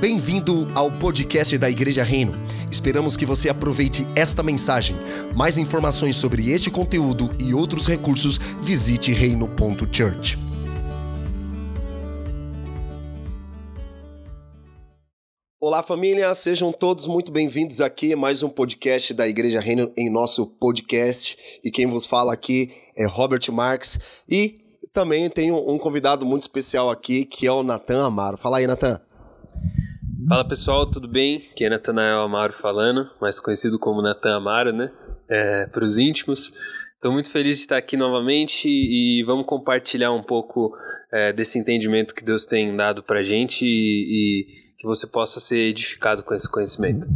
Bem-vindo ao podcast da Igreja Reino. Esperamos que você aproveite esta mensagem. Mais informações sobre este conteúdo e outros recursos, visite reino.church. Olá, família, sejam todos muito bem-vindos aqui mais um podcast da Igreja Reino em nosso podcast. E quem vos fala aqui é Robert Marques e também tenho um convidado muito especial aqui que é o Natan Amaro. Fala aí, Natan. Fala pessoal, tudo bem? Aqui é Natanael Amaro falando, mais conhecido como Natan Amaro, né? É, Para os íntimos. Estou muito feliz de estar aqui novamente e vamos compartilhar um pouco é, desse entendimento que Deus tem dado para gente e, e que você possa ser edificado com esse conhecimento.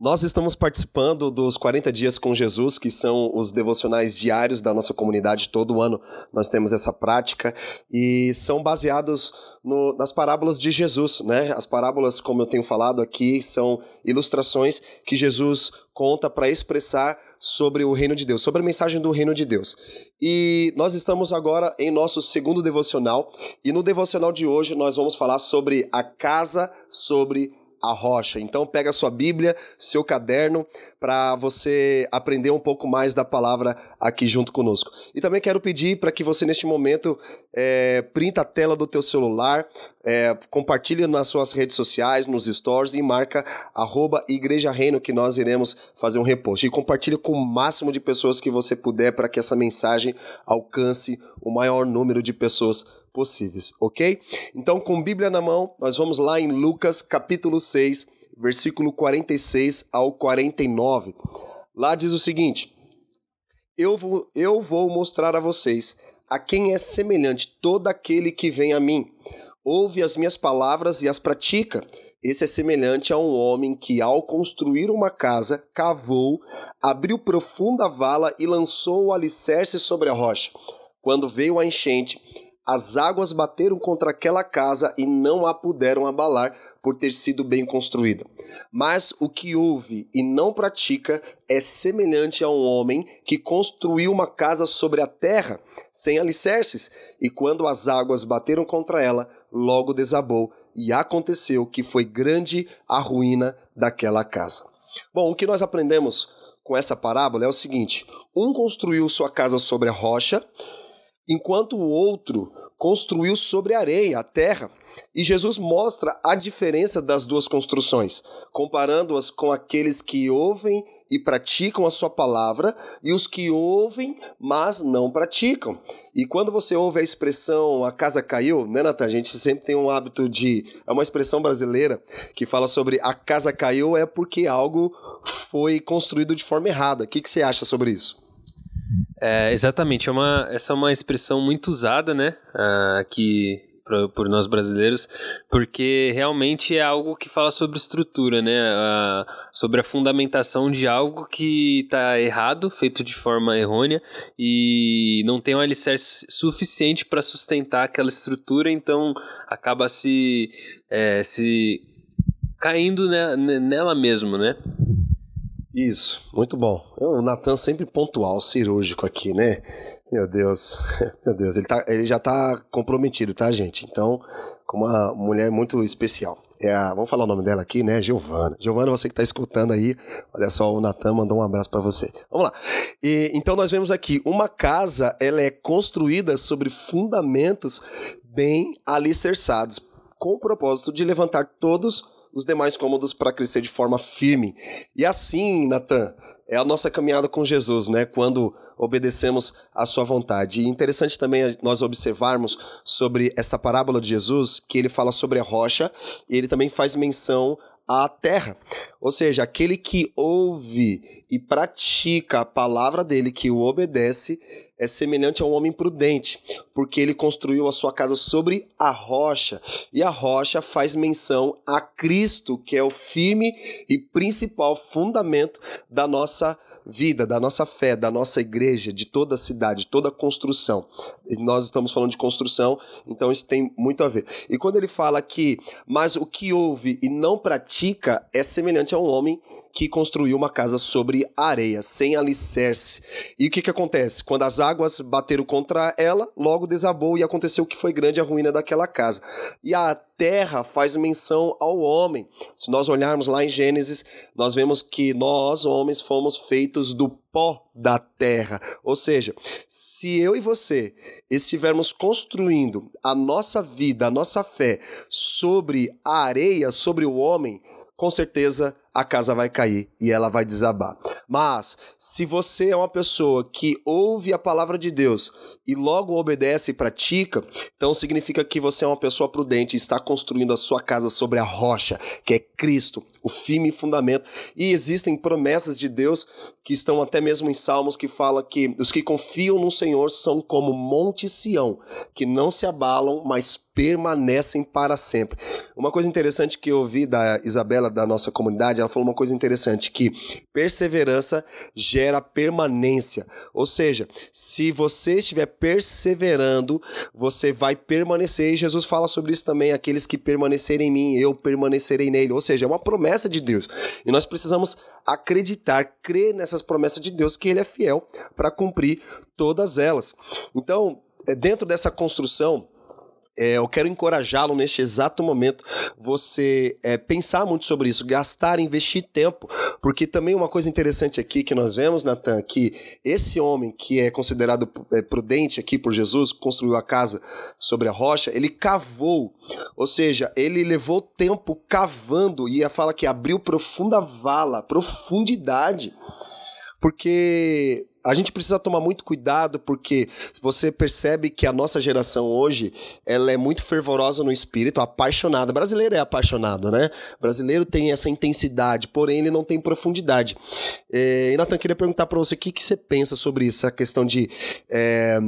Nós estamos participando dos 40 Dias com Jesus, que são os devocionais diários da nossa comunidade. Todo ano nós temos essa prática e são baseados no, nas parábolas de Jesus, né? As parábolas, como eu tenho falado aqui, são ilustrações que Jesus conta para expressar sobre o reino de Deus, sobre a mensagem do reino de Deus. E nós estamos agora em nosso segundo devocional, e no devocional de hoje nós vamos falar sobre a casa sobre a rocha. Então pega sua Bíblia, seu caderno, para você aprender um pouco mais da palavra aqui junto conosco. E também quero pedir para que você neste momento é, printa a tela do teu celular, é, compartilhe nas suas redes sociais, nos stories e marca arroba Igreja Reino que nós iremos fazer um repost. E compartilhe com o máximo de pessoas que você puder para que essa mensagem alcance o maior número de pessoas possíveis, ok? Então, com Bíblia na mão, nós vamos lá em Lucas capítulo 6, versículo 46 ao 49. Lá diz o seguinte: Eu vou, eu vou mostrar a vocês a quem é semelhante todo aquele que vem a mim. Ouve as minhas palavras e as pratica. Esse é semelhante a um homem que, ao construir uma casa, cavou, abriu profunda vala e lançou o alicerce sobre a rocha. Quando veio a enchente, as águas bateram contra aquela casa e não a puderam abalar por ter sido bem construída. Mas o que ouve e não pratica é semelhante a um homem que construiu uma casa sobre a terra, sem alicerces, e quando as águas bateram contra ela, logo desabou, e aconteceu que foi grande a ruína daquela casa. Bom, o que nós aprendemos com essa parábola é o seguinte: um construiu sua casa sobre a rocha, enquanto o outro construiu sobre a areia, a terra. E Jesus mostra a diferença das duas construções, comparando-as com aqueles que ouvem e praticam a sua palavra e os que ouvem, mas não praticam. E quando você ouve a expressão a casa caiu, né, Natan? A gente sempre tem um hábito de. É uma expressão brasileira que fala sobre a casa caiu é porque algo foi construído de forma errada. O que, que você acha sobre isso? É, exatamente, é uma, essa é uma expressão muito usada, né, aqui por, nós brasileiros, porque realmente é algo que fala sobre estrutura, né, sobre a fundamentação de algo que está errado, feito de forma errônea e não tem um alicerce suficiente para sustentar aquela estrutura, então acaba se, é, se caindo nela mesmo, né. Isso, muito bom. O Natan sempre pontual, cirúrgico aqui, né? Meu Deus, meu Deus, ele, tá, ele já tá comprometido, tá, gente? Então, com uma mulher muito especial. É a, vamos falar o nome dela aqui, né? Giovana. Giovana, você que está escutando aí, olha só, o Natan mandou um abraço para você. Vamos lá. E, então, nós vemos aqui, uma casa, ela é construída sobre fundamentos bem alicerçados, com o propósito de levantar todos os demais cômodos para crescer de forma firme. E assim, Natan, é a nossa caminhada com Jesus, né? Quando obedecemos à sua vontade. E interessante também nós observarmos sobre essa parábola de Jesus, que ele fala sobre a rocha, e ele também faz menção à terra. Ou seja, aquele que ouve e pratica a palavra dele, que o obedece, é semelhante a um homem prudente, porque ele construiu a sua casa sobre a rocha. E a rocha faz menção a Cristo, que é o firme e principal fundamento da nossa vida, da nossa fé, da nossa igreja, de toda a cidade, toda a construção. E nós estamos falando de construção, então isso tem muito a ver. E quando ele fala que, mas o que ouve e não pratica é semelhante a um homem que construiu uma casa sobre areia, sem alicerce. E o que, que acontece? Quando as águas bateram contra ela, logo desabou e aconteceu que foi grande a ruína daquela casa. E a terra faz menção ao homem. Se nós olharmos lá em Gênesis, nós vemos que nós, homens, fomos feitos do pó da terra. Ou seja, se eu e você estivermos construindo a nossa vida, a nossa fé sobre a areia, sobre o homem, com certeza a casa vai cair e ela vai desabar. Mas, se você é uma pessoa que ouve a palavra de Deus e logo obedece e pratica, então significa que você é uma pessoa prudente e está construindo a sua casa sobre a rocha, que é Cristo, o firme fundamento. E existem promessas de Deus que estão até mesmo em Salmos que fala que os que confiam no Senhor são como Monte Sião, que não se abalam, mas permanecem para sempre. Uma coisa interessante que eu ouvi da Isabela da nossa comunidade, ela falou uma coisa interessante que perseverança gera permanência. Ou seja, se você estiver perseverando, você vai permanecer. E Jesus fala sobre isso também, aqueles que permanecerem em mim, eu permanecerei nele. Ou seja, é uma promessa de Deus. E nós precisamos acreditar, crer nessas promessas de Deus que ele é fiel para cumprir todas elas. Então, é, dentro dessa construção, é, eu quero encorajá-lo neste exato momento você é, pensar muito sobre isso, gastar, investir tempo, porque também uma coisa interessante aqui que nós vemos, Natan, que esse homem que é considerado é, prudente aqui por Jesus, construiu a casa sobre a rocha, ele cavou, ou seja, ele levou tempo cavando e fala que abriu profunda vala, profundidade, porque a gente precisa tomar muito cuidado porque você percebe que a nossa geração hoje ela é muito fervorosa no espírito, apaixonada. Brasileiro é apaixonado, né? Brasileiro tem essa intensidade, porém ele não tem profundidade. É, e Nathan, queria perguntar para você o que, que você pensa sobre isso, a questão de é,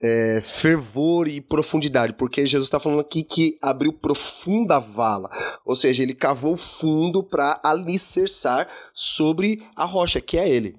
é, fervor e profundidade, porque Jesus está falando aqui que abriu profunda vala, ou seja, ele cavou fundo para alicerçar sobre a rocha, que é ele.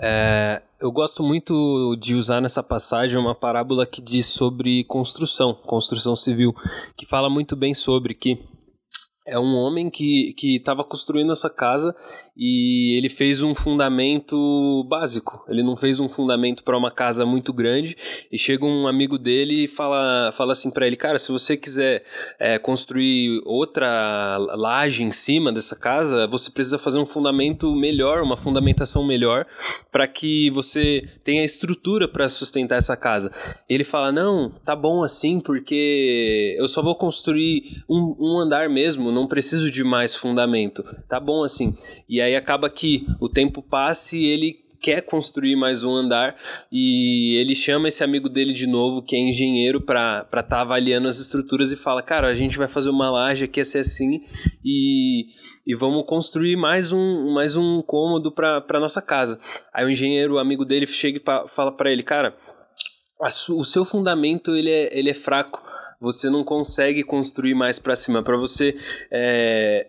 É, eu gosto muito de usar nessa passagem uma parábola que diz sobre construção, construção civil, que fala muito bem sobre que é um homem que estava construindo essa casa e ele fez um fundamento básico. Ele não fez um fundamento para uma casa muito grande. E chega um amigo dele e fala, fala assim para ele: Cara, se você quiser é, construir outra laje em cima dessa casa, você precisa fazer um fundamento melhor, uma fundamentação melhor, para que você tenha estrutura para sustentar essa casa. Ele fala: Não, tá bom assim, porque eu só vou construir um, um andar mesmo, não preciso de mais fundamento. Tá bom assim. E aí acaba que o tempo passa e ele quer construir mais um andar e ele chama esse amigo dele de novo, que é engenheiro, para estar tá avaliando as estruturas e fala: Cara, a gente vai fazer uma laje aqui assim, assim e, e vamos construir mais um, mais um cômodo para nossa casa. Aí o engenheiro, o amigo dele, chega e fala para ele: Cara, o seu fundamento ele é, ele é fraco. Você não consegue construir mais para cima. Para você é,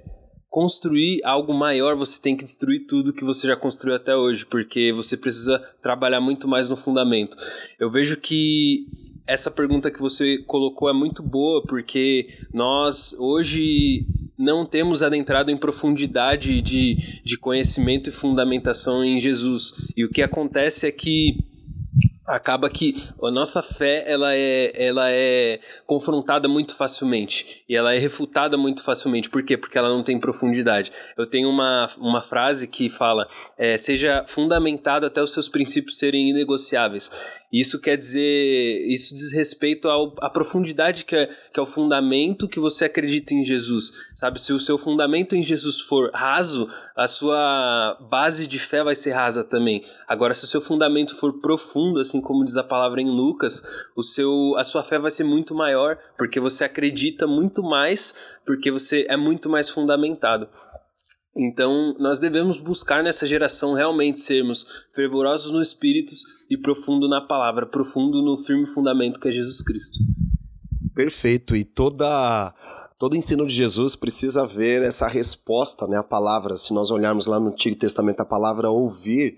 construir algo maior, você tem que destruir tudo que você já construiu até hoje, porque você precisa trabalhar muito mais no fundamento. Eu vejo que essa pergunta que você colocou é muito boa, porque nós hoje não temos adentrado em profundidade de, de conhecimento e fundamentação em Jesus. E o que acontece é que acaba que a nossa fé ela é, ela é confrontada muito facilmente e ela é refutada muito facilmente. Por quê? Porque ela não tem profundidade. Eu tenho uma, uma frase que fala: é, seja fundamentado até os seus princípios serem inegociáveis. Isso quer dizer, isso diz respeito ao, à profundidade que é, que é o fundamento que você acredita em Jesus. Sabe, se o seu fundamento em Jesus for raso, a sua base de fé vai ser rasa também. Agora, se o seu fundamento for profundo, assim como diz a palavra em Lucas, o seu, a sua fé vai ser muito maior, porque você acredita muito mais, porque você é muito mais fundamentado. Então, nós devemos buscar nessa geração realmente sermos fervorosos no espírito e profundo na palavra, profundo no firme fundamento que é Jesus Cristo. Perfeito. E toda todo ensino de Jesus precisa ver essa resposta, né, a palavra. Se nós olharmos lá no Antigo Testamento a palavra ouvir,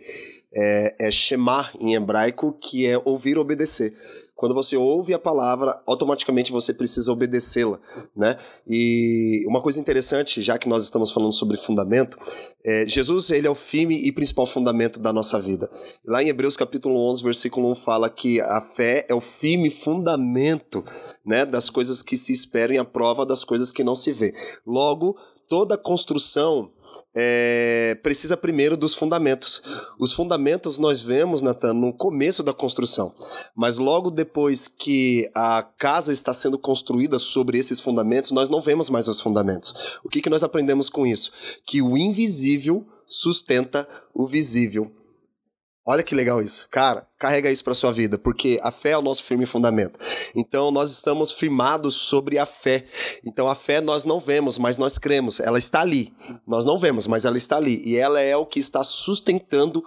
é, é Shema em hebraico, que é ouvir obedecer. Quando você ouve a palavra, automaticamente você precisa obedecê-la, né? E uma coisa interessante, já que nós estamos falando sobre fundamento, é, Jesus ele é o firme e principal fundamento da nossa vida. Lá em Hebreus capítulo 11, versículo 1 fala que a fé é o firme fundamento, né, das coisas que se esperam e a prova das coisas que não se vê. Logo, toda construção é, precisa primeiro dos fundamentos. Os fundamentos nós vemos, Natan, no começo da construção, mas logo depois que a casa está sendo construída sobre esses fundamentos, nós não vemos mais os fundamentos. O que, que nós aprendemos com isso? Que o invisível sustenta o visível. Olha que legal isso. Cara, carrega isso para sua vida, porque a fé é o nosso firme fundamento. Então nós estamos firmados sobre a fé. Então a fé nós não vemos, mas nós cremos. Ela está ali. Nós não vemos, mas ela está ali e ela é o que está sustentando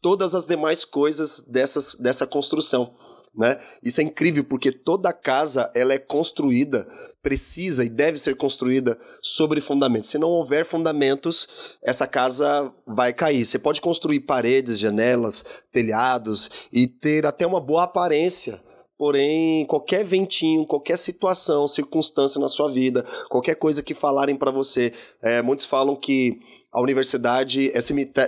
todas as demais coisas dessas, dessa construção, né? Isso é incrível porque toda casa ela é construída precisa e deve ser construída sobre fundamentos. Se não houver fundamentos, essa casa vai cair. Você pode construir paredes, janelas, telhados e ter até uma boa aparência. Porém, qualquer ventinho, qualquer situação, circunstância na sua vida, qualquer coisa que falarem para você, é, muitos falam que a universidade é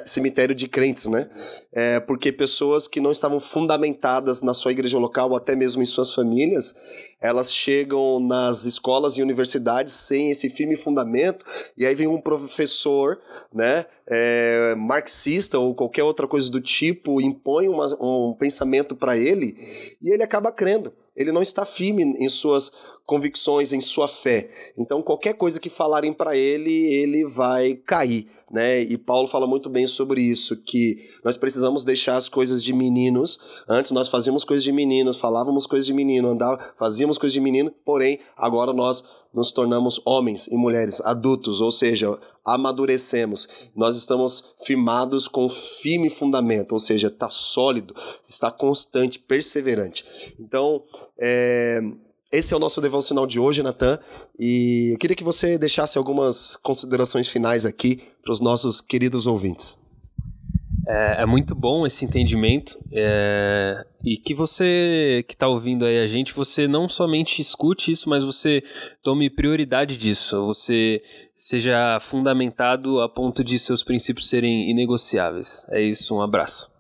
cemitério de crentes, né? É porque pessoas que não estavam fundamentadas na sua igreja local, ou até mesmo em suas famílias, elas chegam nas escolas e universidades sem esse firme fundamento, e aí vem um professor, né, é, marxista ou qualquer outra coisa do tipo, impõe uma, um pensamento para ele, e ele acaba crendo ele não está firme em suas convicções, em sua fé. Então, qualquer coisa que falarem para ele, ele vai cair, né? E Paulo fala muito bem sobre isso, que nós precisamos deixar as coisas de meninos. Antes nós fazíamos coisas de meninos, falávamos coisas de menino, andava, fazíamos coisas de menino, porém, agora nós nos tornamos homens e mulheres adultos, ou seja, amadurecemos. Nós estamos firmados com firme fundamento, ou seja, está sólido, está constante, perseverante. Então, é, esse é o nosso devocional de hoje, Natan. E eu queria que você deixasse algumas considerações finais aqui para os nossos queridos ouvintes. É, é, muito bom esse entendimento é, e que você que está ouvindo aí a gente, você não somente escute isso, mas você tome prioridade disso, você seja fundamentado a ponto de seus princípios serem inegociáveis. É isso, um abraço.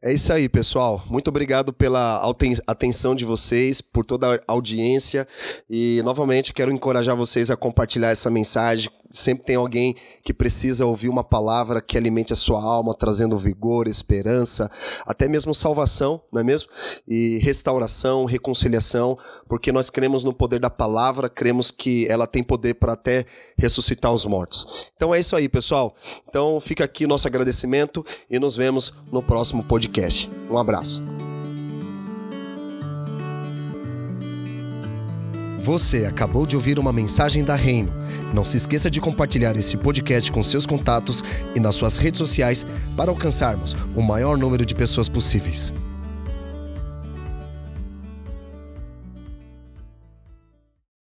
É isso aí, pessoal. Muito obrigado pela atenção de vocês, por toda a audiência. E, novamente, quero encorajar vocês a compartilhar essa mensagem Sempre tem alguém que precisa ouvir uma palavra que alimente a sua alma, trazendo vigor, esperança, até mesmo salvação, não é mesmo? E restauração, reconciliação, porque nós cremos no poder da palavra, cremos que ela tem poder para até ressuscitar os mortos. Então é isso aí, pessoal. Então fica aqui nosso agradecimento e nos vemos no próximo podcast. Um abraço. Você acabou de ouvir uma mensagem da Reino. Não se esqueça de compartilhar esse podcast com seus contatos e nas suas redes sociais para alcançarmos o maior número de pessoas possíveis.